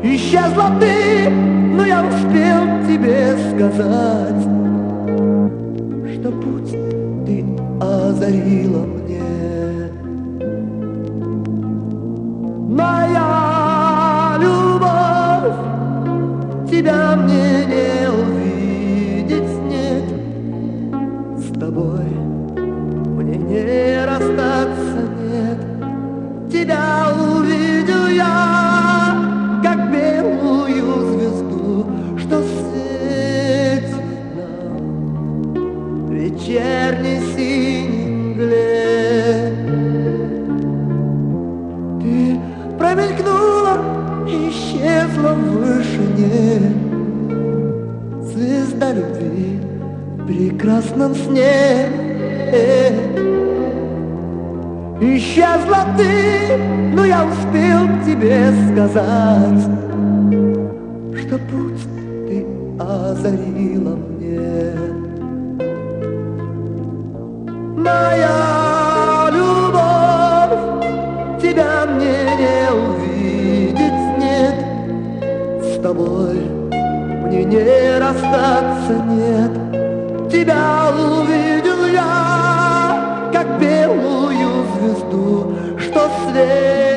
Исчезла ты, но я успел тебе сказать, Что путь ты озарила мне. Моя любовь, тебя мне не увидеть нет, С тобой мне не расстаться нет, Тебя увидел я, вечерней синей мгле. Ты промелькнула и исчезла в вышине, Звезда любви в прекрасном сне. Исчезла ты, но я успел тебе сказать, Что путь ты озарила не расстаться нет, Тебя увидел я, как белую звезду, Что светит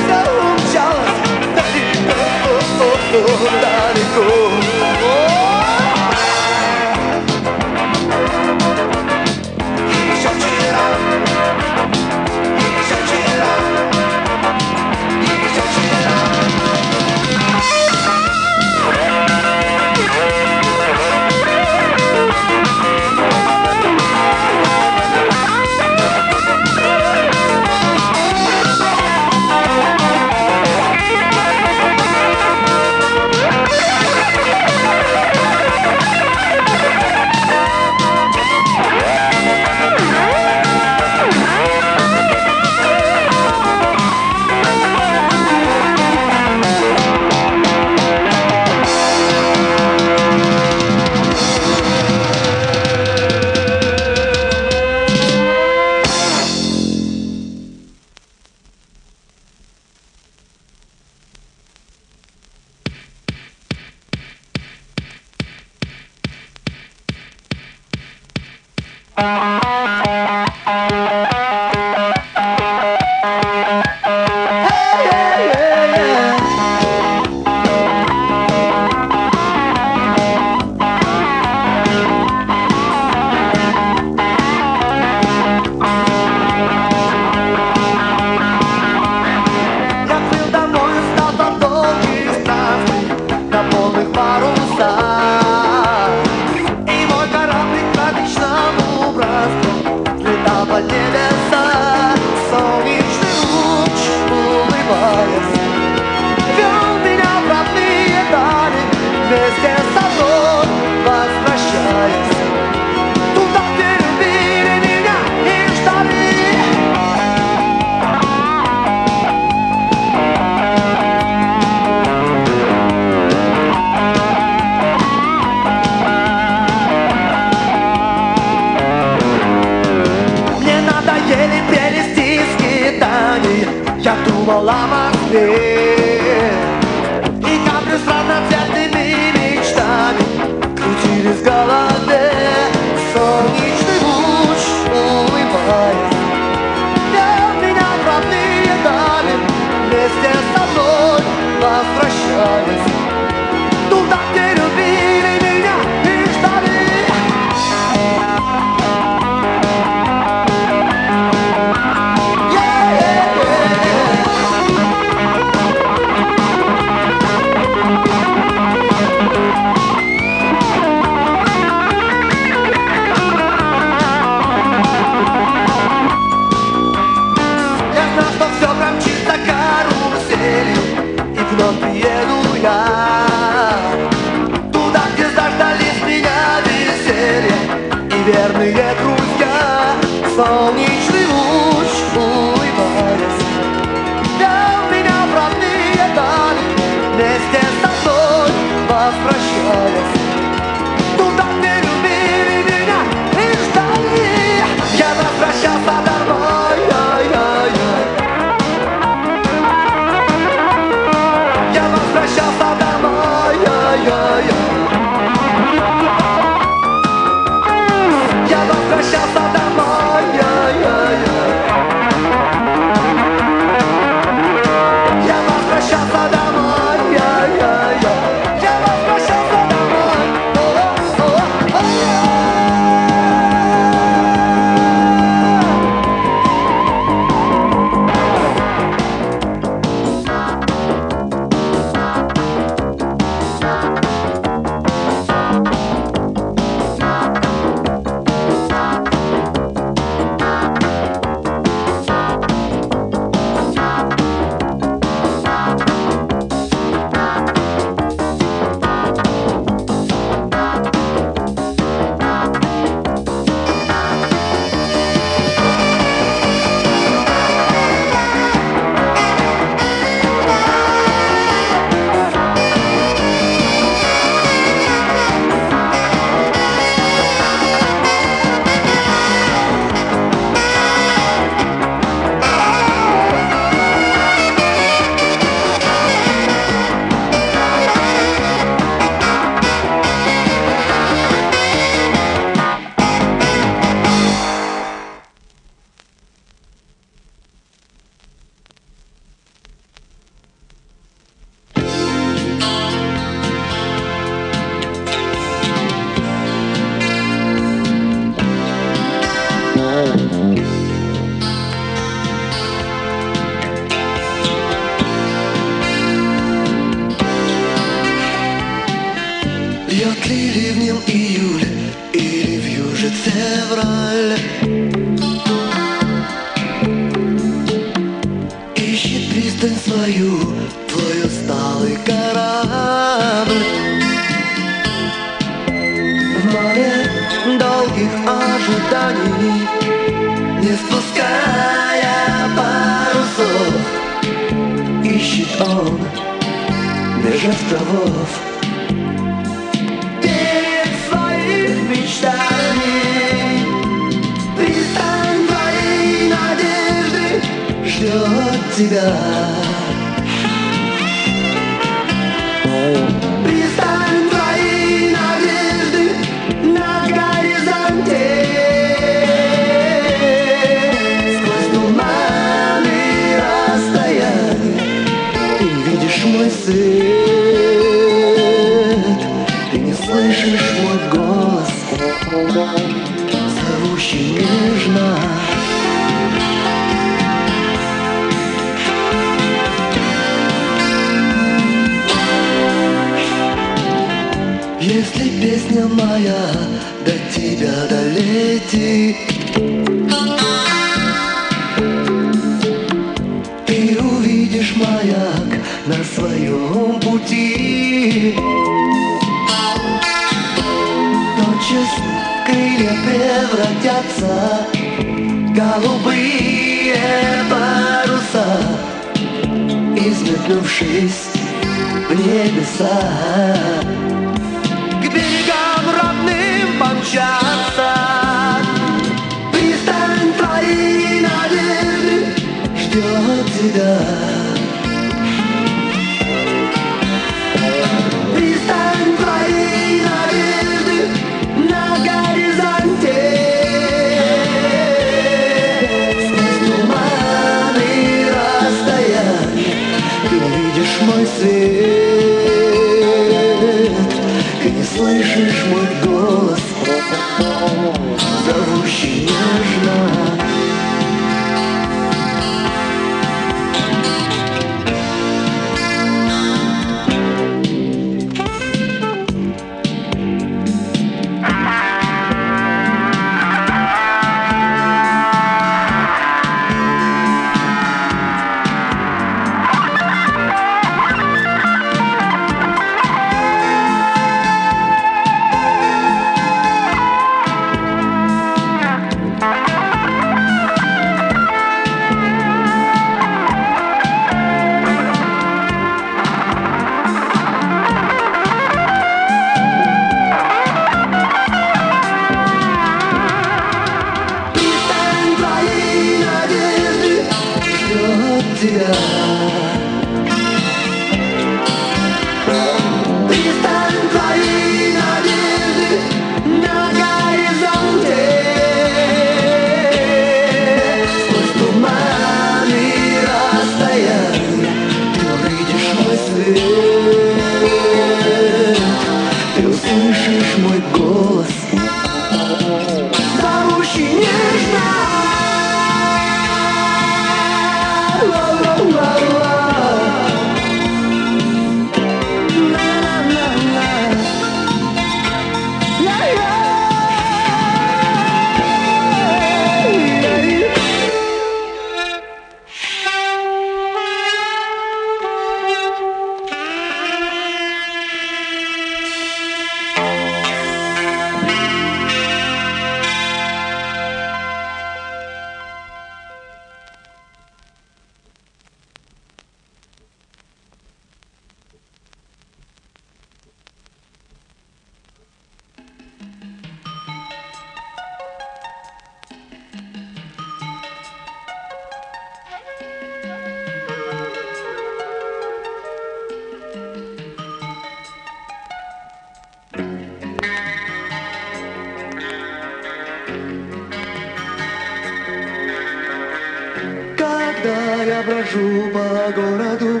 брожу по городу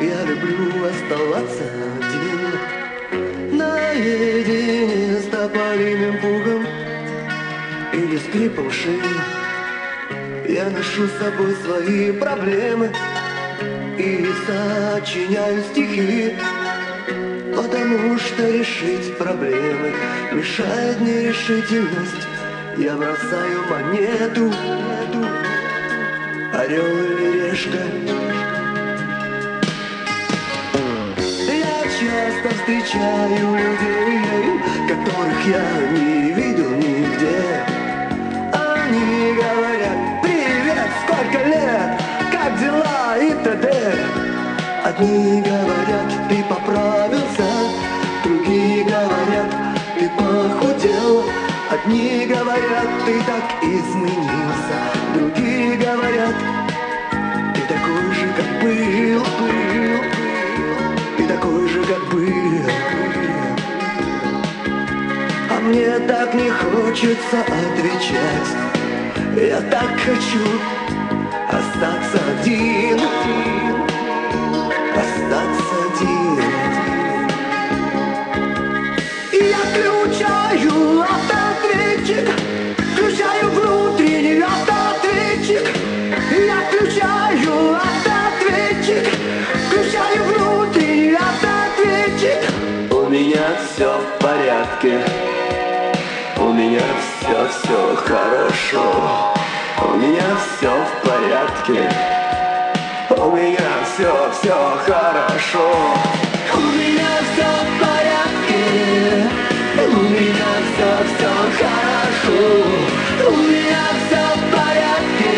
Я люблю оставаться один. Наедине с тополиным пугом Или скрипом шин Я ношу с собой свои проблемы И сочиняю стихи Потому что решить проблемы Мешает нерешительность. Я бросаю монету Орел или решка Я часто встречаю людей Которых я не видел нигде. Они говорят Привет, сколько лет, как дела и т.д. Одни говорят, ты поправился, другие говорят, ты похудел. Одни говорят, ты так изменился, другие говорят, был, был, ты такой же, как был. А мне так не хочется отвечать, я так хочу остаться один порядке, у меня все, все хорошо, у меня все в порядке. У меня все, все хорошо. У меня все в порядке. У меня все, все хорошо. У меня все в порядке.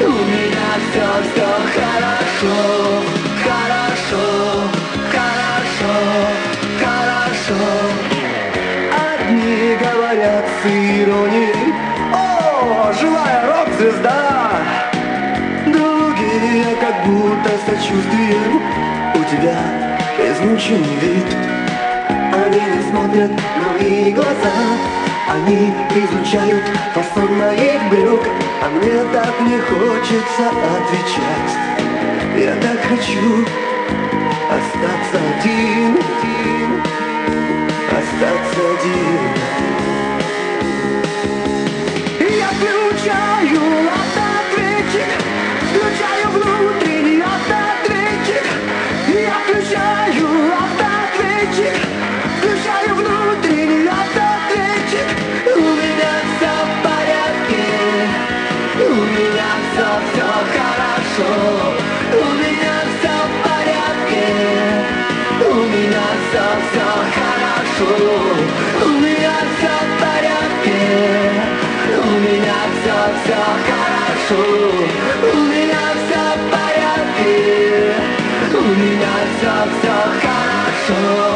У меня все, все хорошо. Хорошо, сочувствием У тебя измученный вид. Они не смотрят в мои глаза. Они изучают фасон моих брюк. А мне так не хочется отвечать. Я так хочу остаться один. Остаться один хорошо. У меня все в порядке. У меня все, все Хорошо,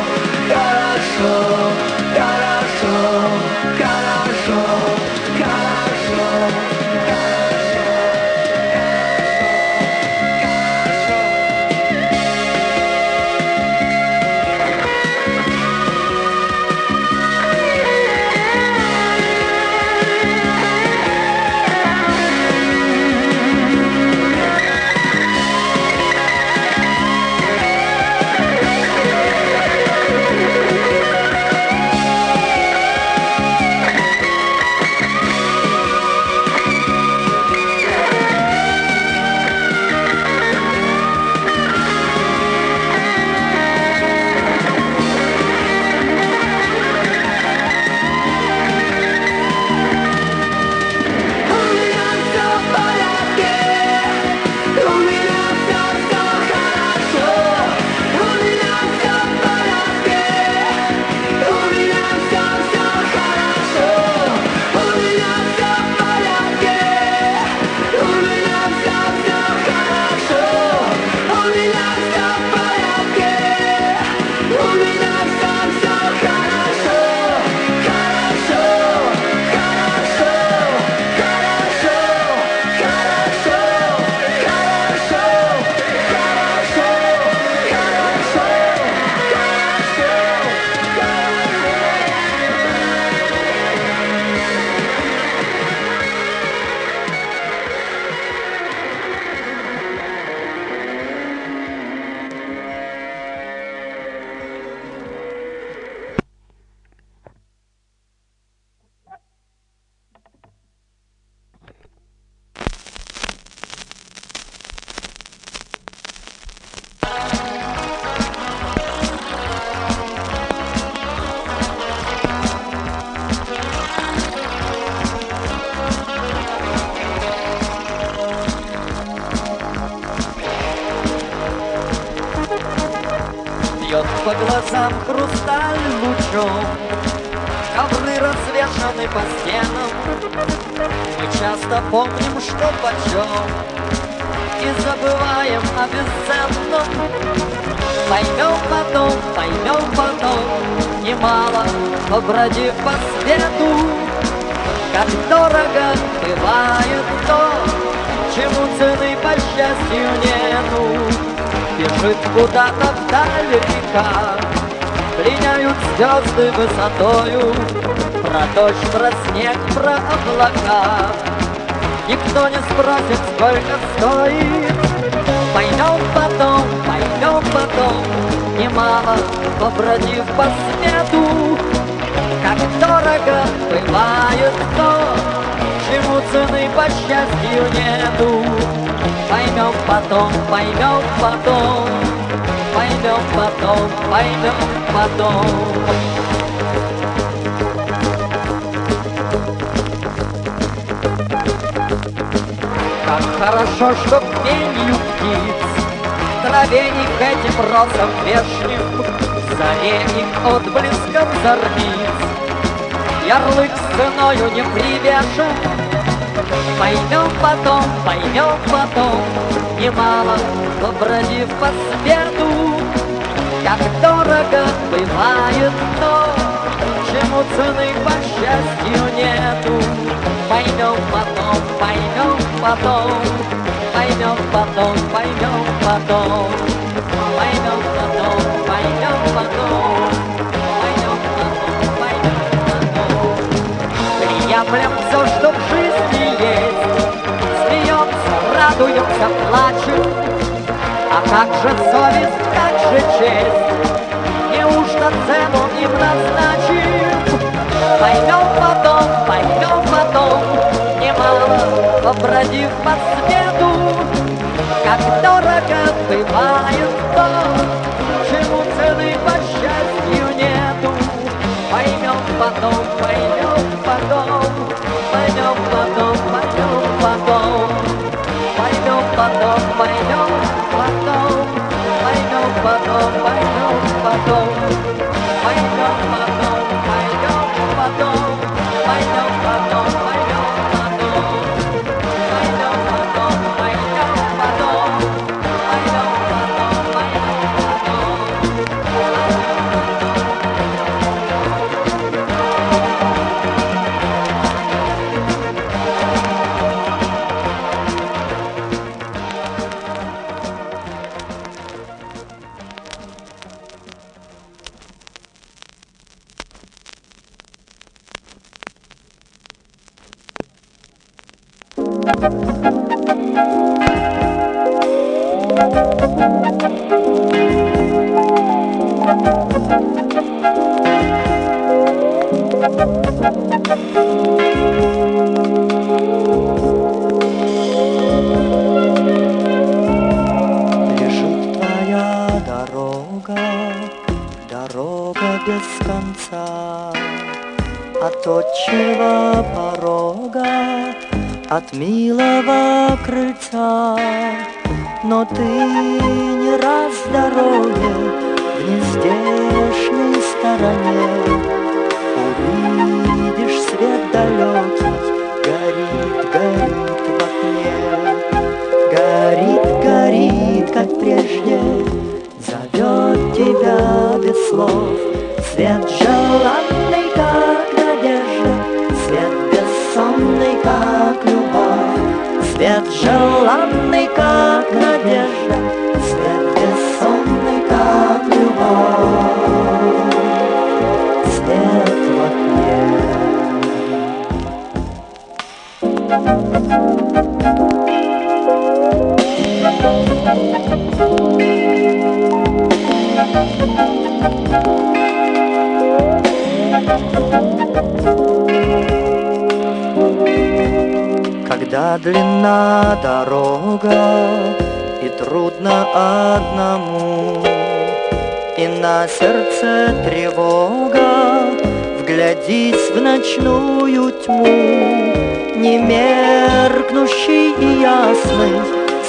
побродив по свету Как дорого бывает то Чему цены по счастью нету. Бежит куда-то вдаль река Пленяют звезды высотою Про дождь, про снег, про облака. Никто не спросит, сколько стоит. Пойдем потом, пойдем потом Немало побродив по свету Как дорого бывает то. Чему цены по счастью нету. Поймем потом, поймем потом, поймем потом, поймем потом. Как хорошо, что пенью птиц Траве их этим розам вешним Заре их отблеском зорниц Ярлык ценою не привешен Поймем потом, поймем потом, Немало побродив по свету, Как дорого бывает то, Чему цены по счастью нету. Поймем потом, поймем потом, Поймем потом, поймем потом, Поймем потом, Приемлем все, что в жизни радуемся, плачем. А как же совесть, как же честь? Неужто цену им назначим? Пойдем потом, пойдем потом, Немало побродив по свету, Как дорого бывает отчего порога, от милого крыльца. Но ты не раз в дороге в нездешней стороне Увидишь свет далекий, горит, горит в окне. Горит, горит, как прежде, зовет тебя без слов. Свет желанный, на сердце тревога, Вглядись в ночную тьму, Не меркнущий и ясный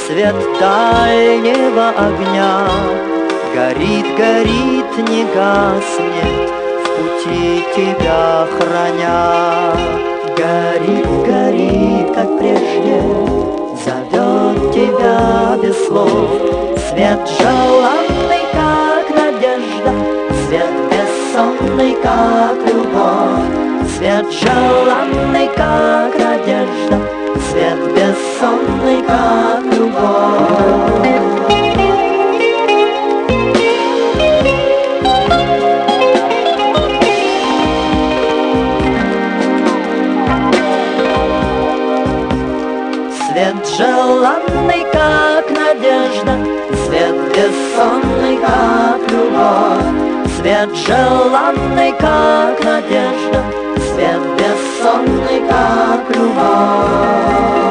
Свет дальнего огня. Горит, горит, не гаснет В пути тебя храня. Горит, горит, как прежде Зовет тебя без слов. Свет желанный, бессонный, как любовь. Свет желанный, как надежда. Свет бессонный, как любовь. Желанный, как надежда, Свет бессонный, как любовь, Свет желанный, как надежда, Свет бессонный, как любовь.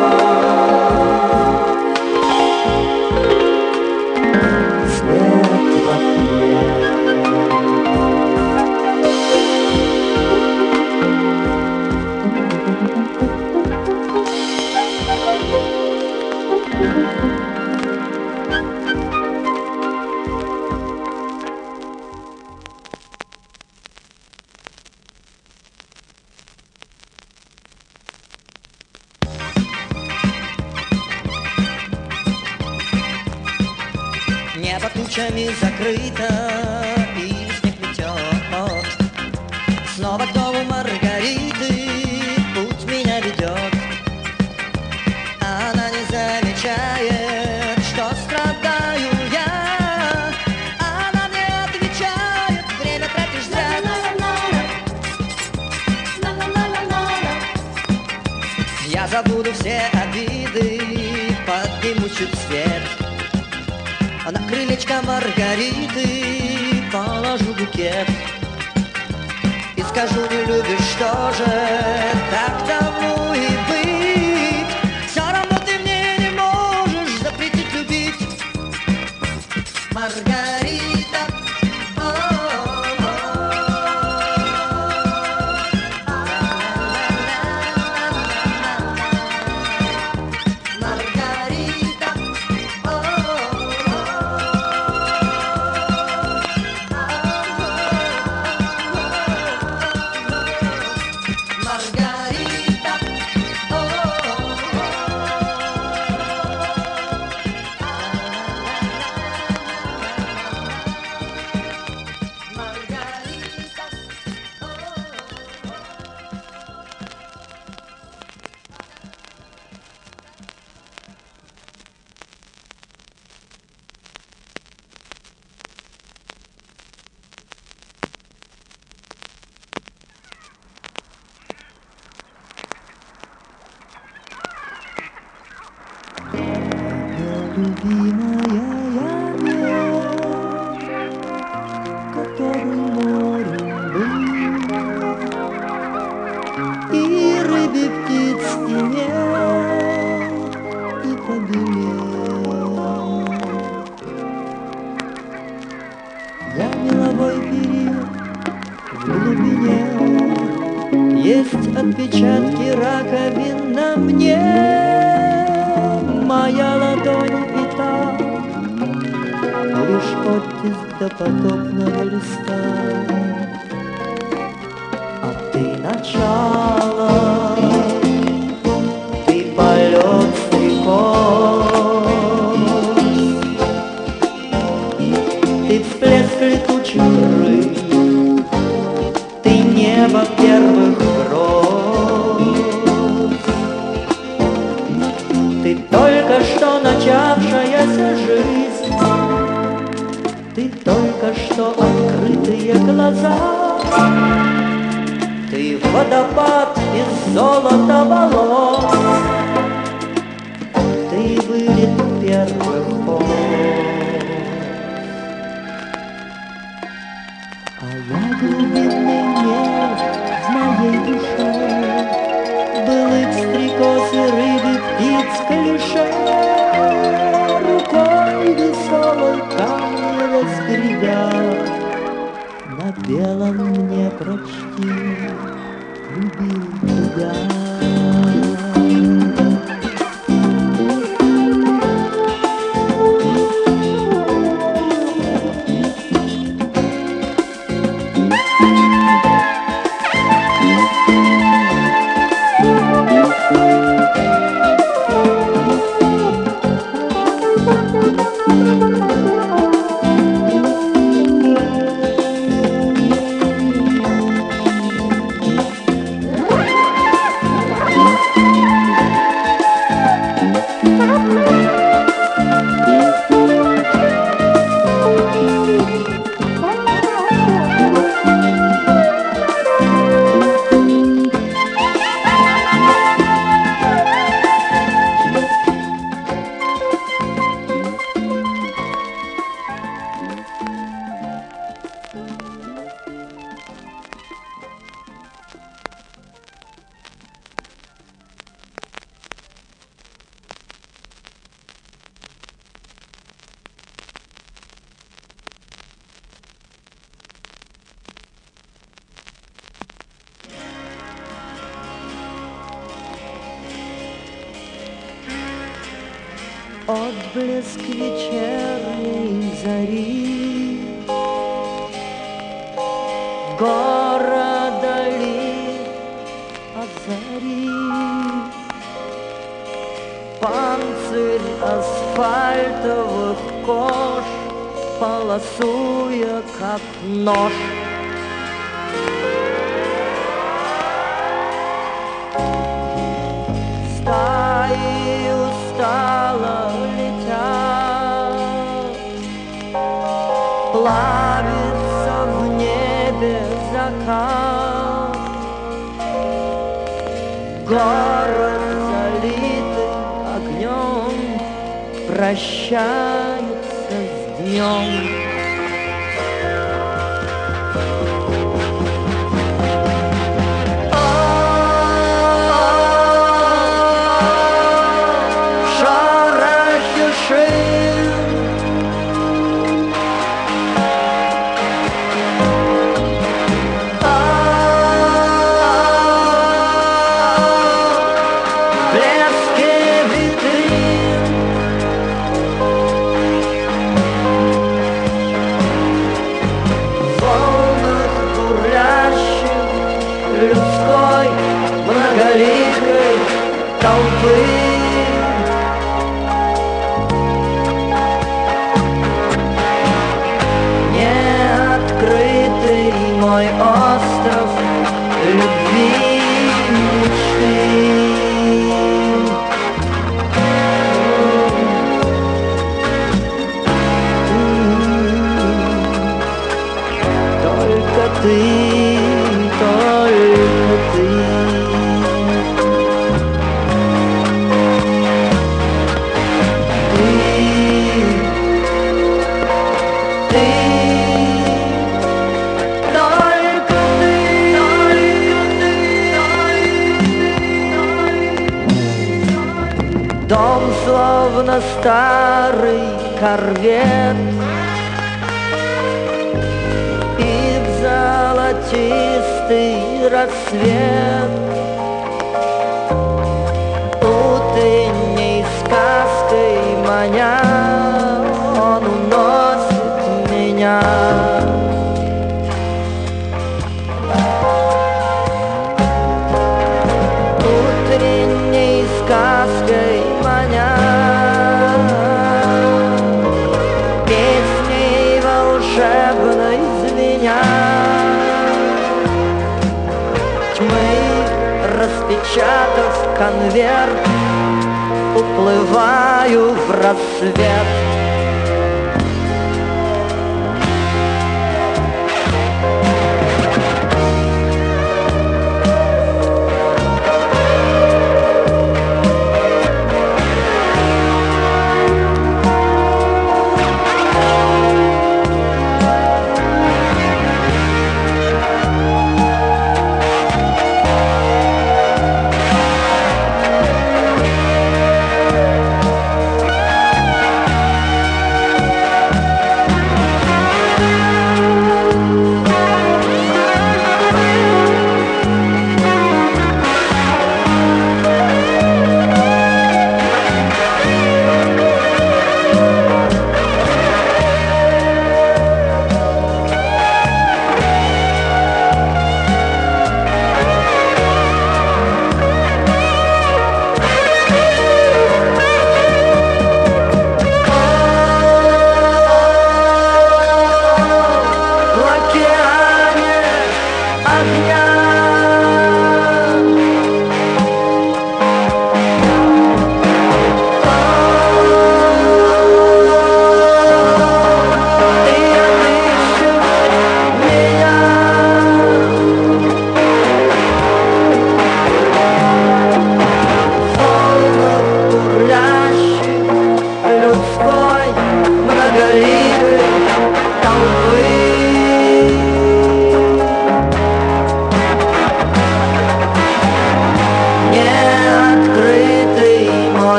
Снова к дому Маргариты путь меня ведет. Она не замечает, что страдаю я. Она мне отвечает, время тратишь зря. Я забуду все обиды, подниму чуть свет. На крылечко Маргариты положу букет И скажу, не любишь, что же, так Есть отпечатки раковин на мне Моя ладонь и та Лишь до потопного листа А ты начал. водопад из золота волос. Ты вылет первых пол, А я глубины нет в моей душе. Былых стрекоз и рыбы, птиц, клише. Рукой веселой камни разгребя На белом мне прочти. город залитый огнем прощается с днем. свет И в золотистый рассвет. Утренний скат Запечатав конверт, уплываю в рассвет.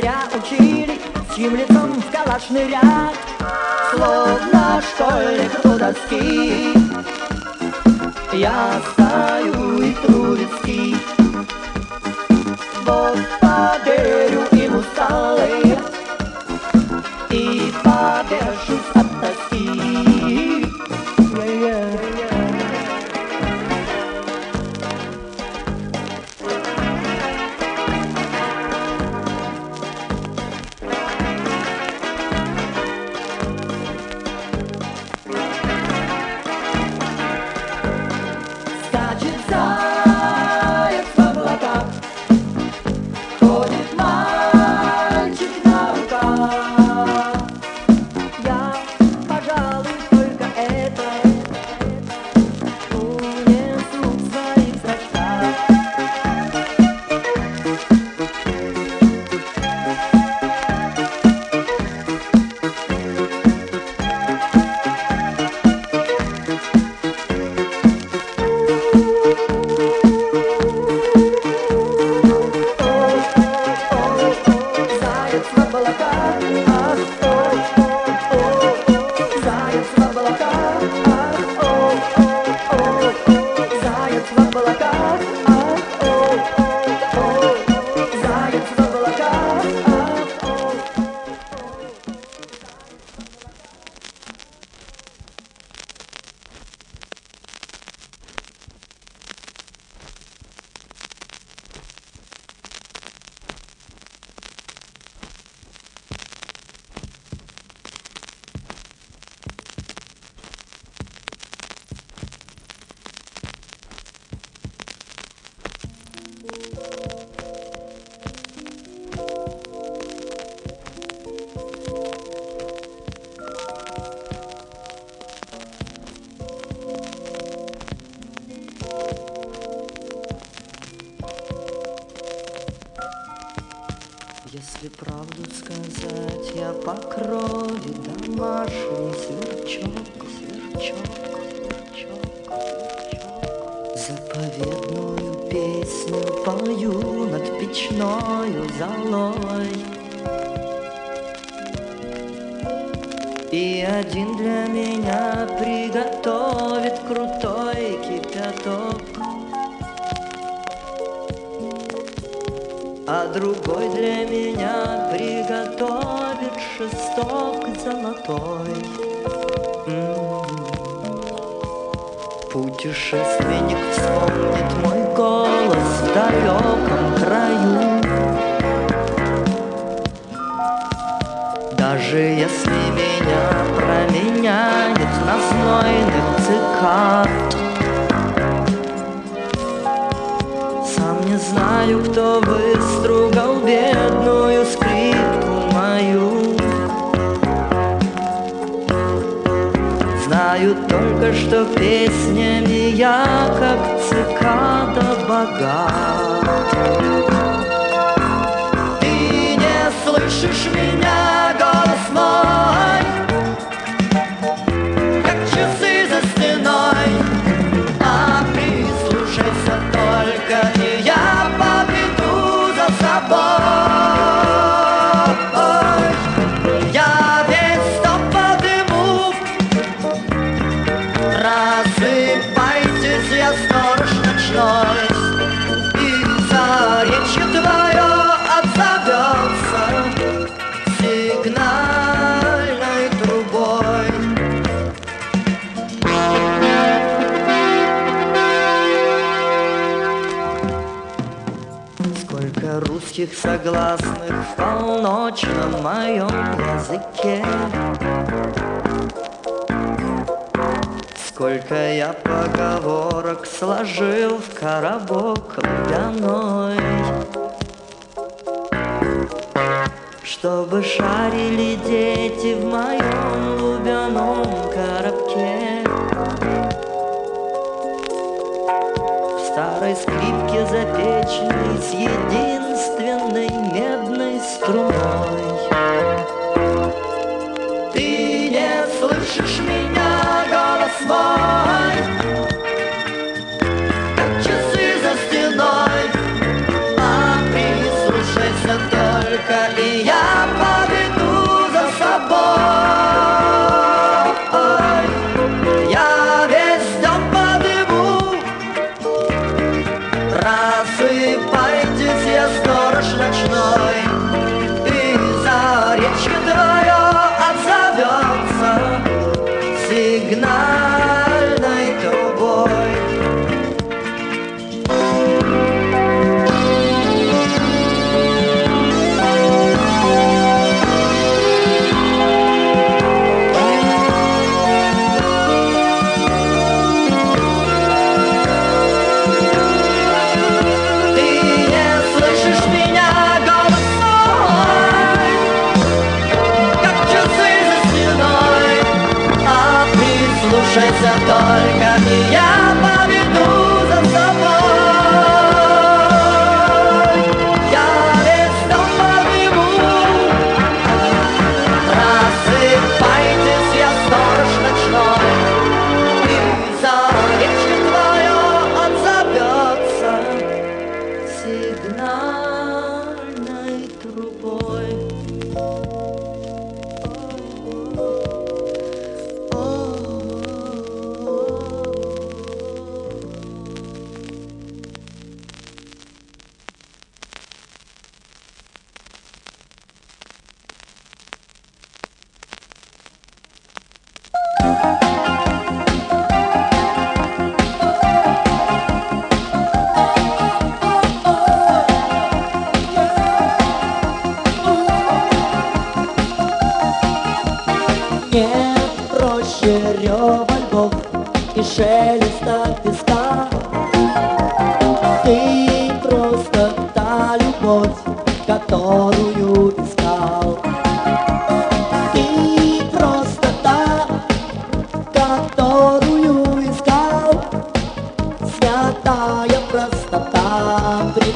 зря учили Чьим лицом в калашный ряд. Словно школьник у доски Я стою и Трубецкий. Вот поверю Путешественник вспомнит мой голос в далеком краю. Даже если меня променяет на знойных цикад, Сам не знаю, кто выстругал бедную скрипку, только что песнями я, как цикада богат. Ты не слышишь меня? согласных в полночном моем языке. Сколько я поговорок сложил в коробок водяной, Чтобы шарили дети в моем лубяном коробке. В старой скрипке запечный съедин Kurum Ignite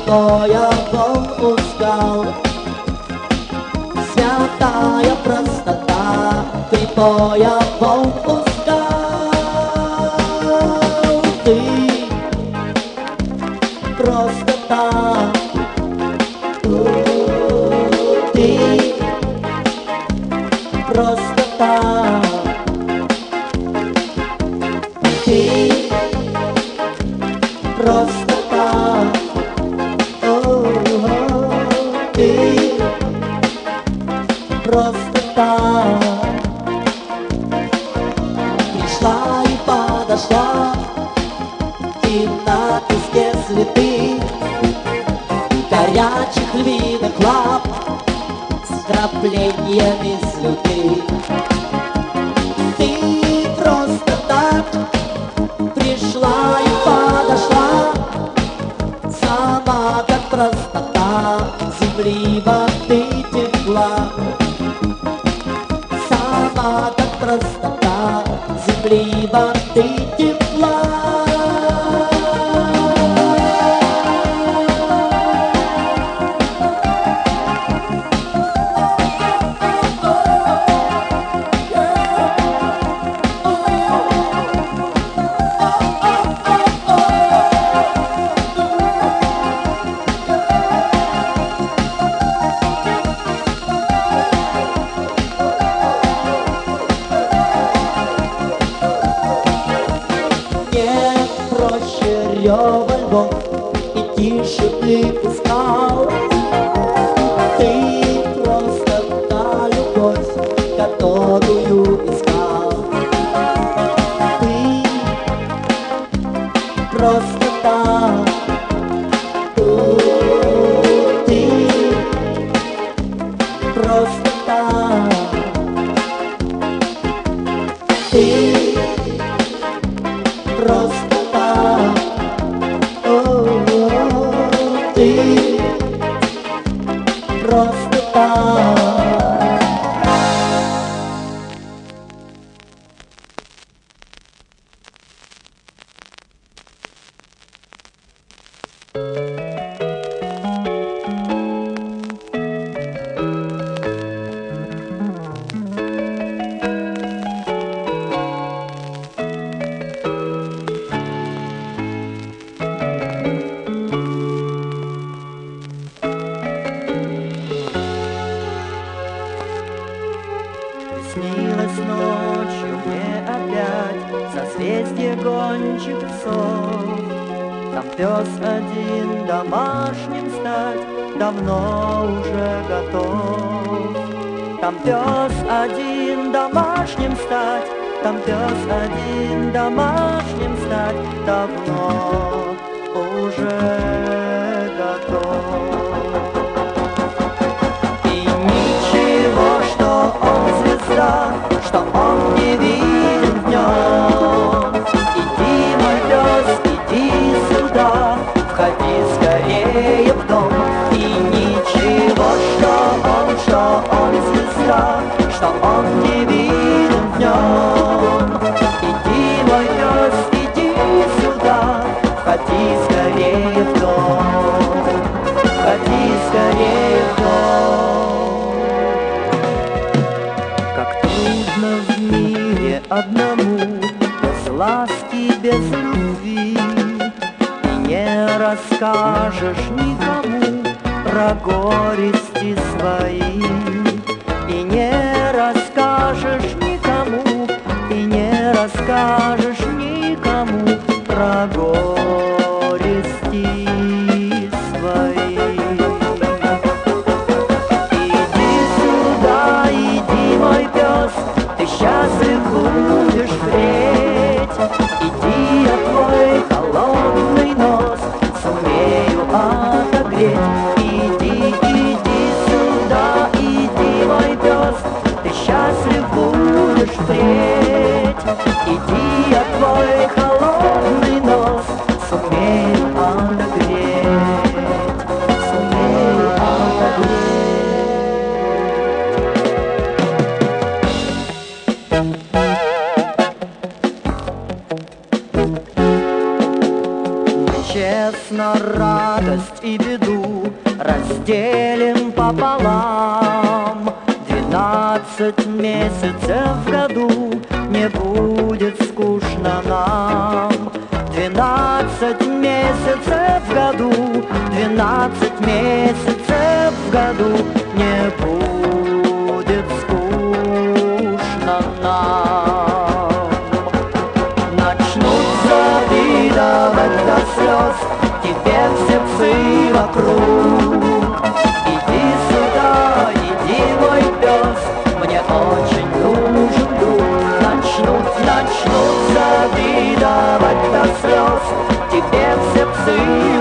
боя устал Святая простота, ты боя устал холодом И тише ты искал скажешь никому про горести свои. И не расскажешь никому, и не расскажешь Двенадцать месяцев в году не будет скучно нам. Начнут завидовать до слез тебе все псы вокруг. Иди сюда, иди, мой пес, мне очень нужен друг. Начнут, начнут завидовать до слез тебе все псы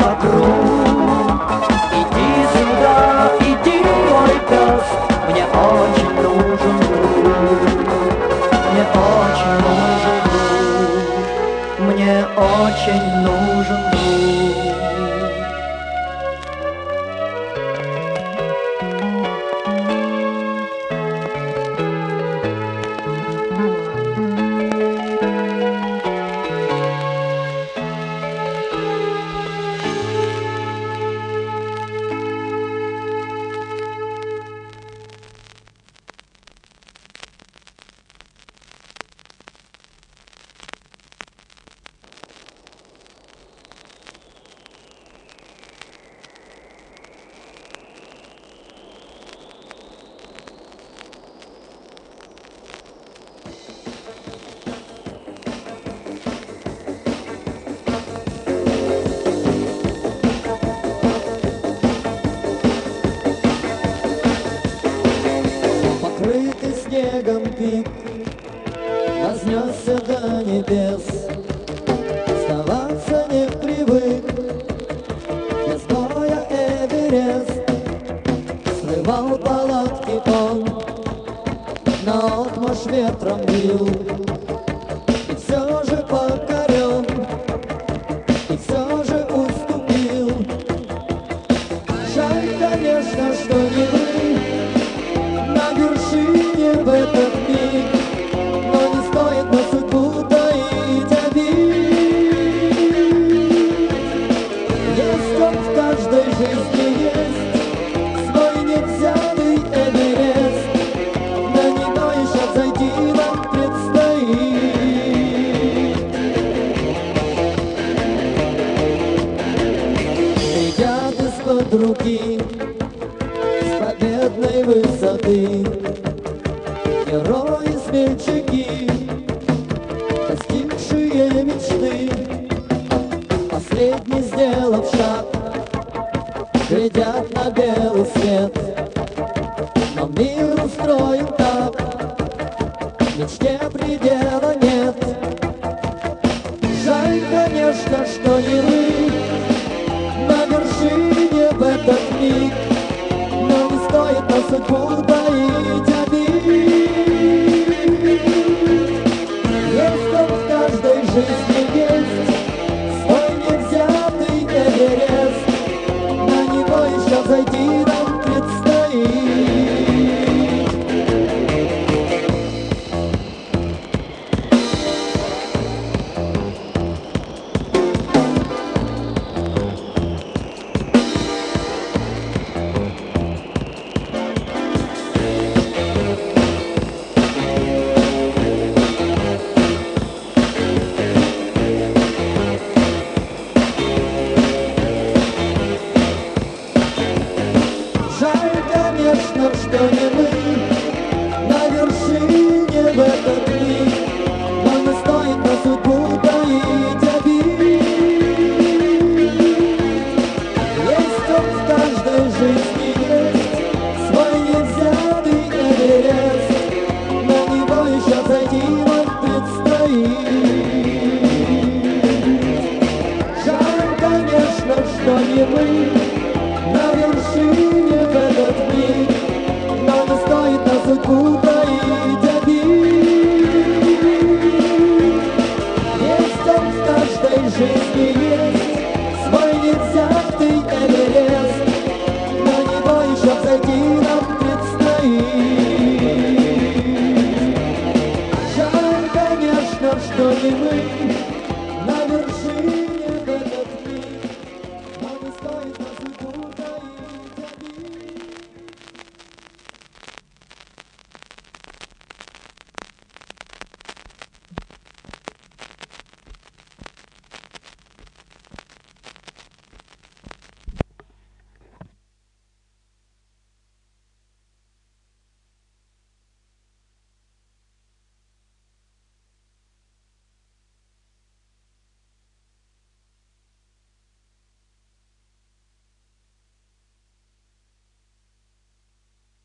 quatro mil.